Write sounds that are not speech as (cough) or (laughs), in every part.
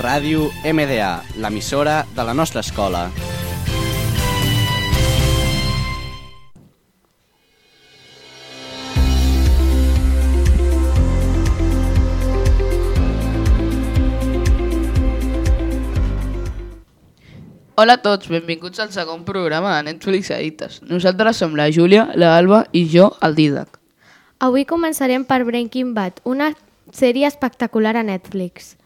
Ràdio MDA, l'emissora de la nostra escola. Hola a tots, benvinguts al segon programa de Netflix Addictes. Nosaltres som la Júlia, la Alba i jo, el Didac. Avui començarem per Breaking Bad, una sèrie espectacular a Netflix.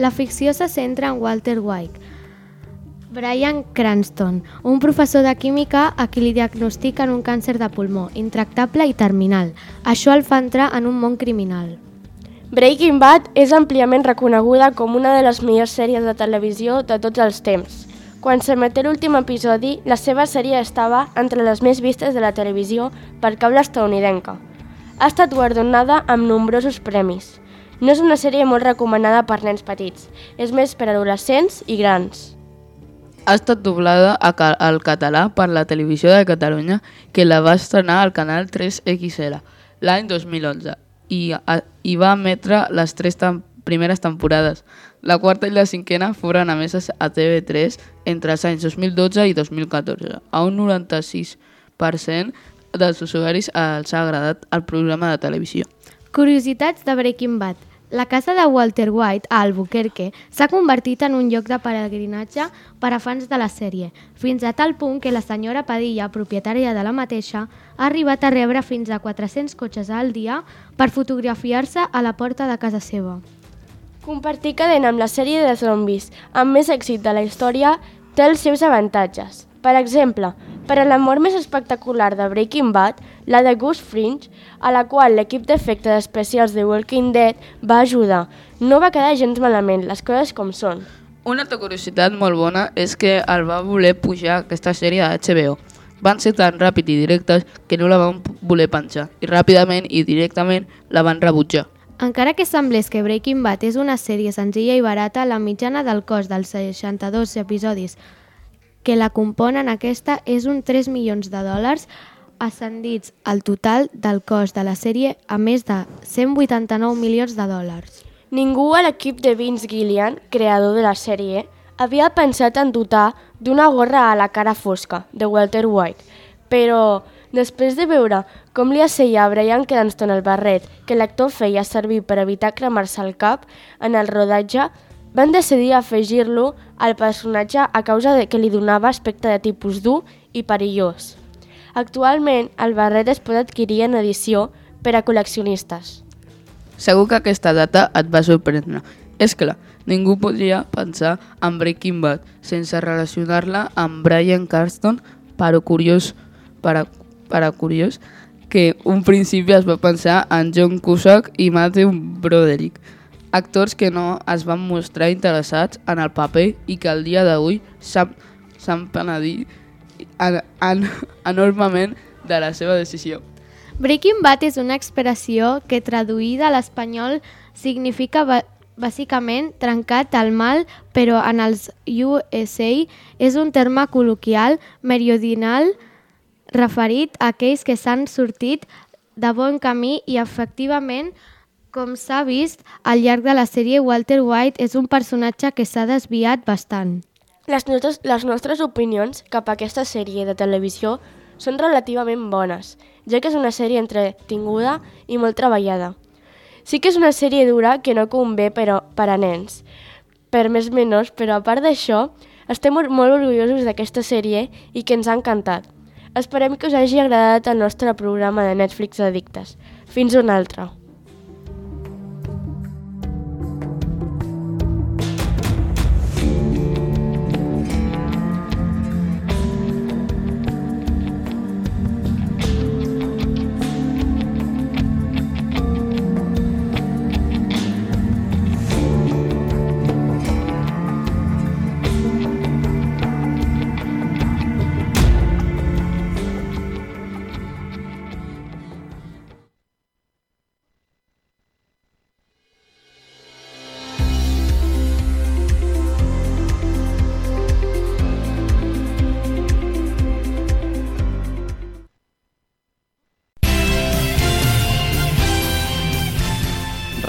La ficció se centra en Walter White, Brian Cranston, un professor de química a qui li diagnostiquen un càncer de pulmó, intractable i terminal. Això el fa entrar en un món criminal. Breaking Bad és àmpliament reconeguda com una de les millors sèries de televisió de tots els temps. Quan s'emeté l'últim episodi, la seva sèrie estava entre les més vistes de la televisió per cable estadounidenca. Ha estat guardonada amb nombrosos premis. No és una sèrie molt recomanada per nens petits, és més per adolescents i grans. Ha estat doblada al català per la Televisió de Catalunya, que la va estrenar al canal 3XL l'any 2011 i, a, i va emetre les tres tem primeres temporades. La quarta i la cinquena foren emeses a TV3 entre els anys 2012 i 2014. A un 96% dels usuaris els ha agradat el programa de televisió. Curiositats de Breaking Bad. La casa de Walter White, a Albuquerque, s'ha convertit en un lloc de peregrinatge per a fans de la sèrie, fins a tal punt que la senyora Padilla, propietària de la mateixa, ha arribat a rebre fins a 400 cotxes al dia per fotografiar-se a la porta de casa seva. Compartir cadena amb la sèrie de zombis amb més èxit de la història té els seus avantatges. Per exemple, per a la mort més espectacular de Breaking Bad, la de Goose Fringe, a la qual l'equip d'efectes especials de Walking Dead va ajudar. No va quedar gens malament, les coses com són. Una altra curiositat molt bona és que el va voler pujar aquesta sèrie a HBO. Van ser tan ràpid i directes que no la van voler penjar i ràpidament i directament la van rebutjar. Encara que semblés que Breaking Bad és una sèrie senzilla i barata, la mitjana del cost dels 62 episodis que la componen aquesta és un 3 milions de dòlars ascendits al total del cost de la sèrie a més de 189 milions de dòlars. Ningú a l'equip de Vince Gillian, creador de la sèrie, havia pensat en dotar d'una gorra a la cara fosca de Walter White, però després de veure com li asseia a Brian Cranston el barret que l'actor feia servir per evitar cremar-se el cap en el rodatge, van decidir afegir-lo al personatge a causa de que li donava aspecte de tipus dur i perillós. Actualment, el barret es pot adquirir en edició per a col·leccionistes. Segur que aquesta data et va sorprendre. És clar, ningú podria pensar en Breaking Bad sense relacionar-la amb Brian Carston, però curiós, per a, per a curiós, que un principi es va pensar en John Cusack i Matthew Broderick, actors que no es van mostrar interessats en el paper i que al dia d'avui s'han penedit en, en, (laughs) enormement de la seva decisió. Breaking Bad és una expressió que traduïda a l'espanyol significa bàsicament trencat al mal, però en els USA és un terme col·loquial meridional referit a aquells que s'han sortit de bon camí i efectivament, com s'ha vist al llarg de la sèrie, Walter White és un personatge que s'ha desviat bastant. Les nostres, les nostres opinions cap a aquesta sèrie de televisió són relativament bones, ja que és una sèrie entretinguda i molt treballada. Sí que és una sèrie dura que no convé però per a nens, per més menors, però a part d'això, estem molt orgullosos d'aquesta sèrie i que ens ha encantat. Esperem que us hagi agradat el nostre programa de Netflix Addictes. Fins un altre.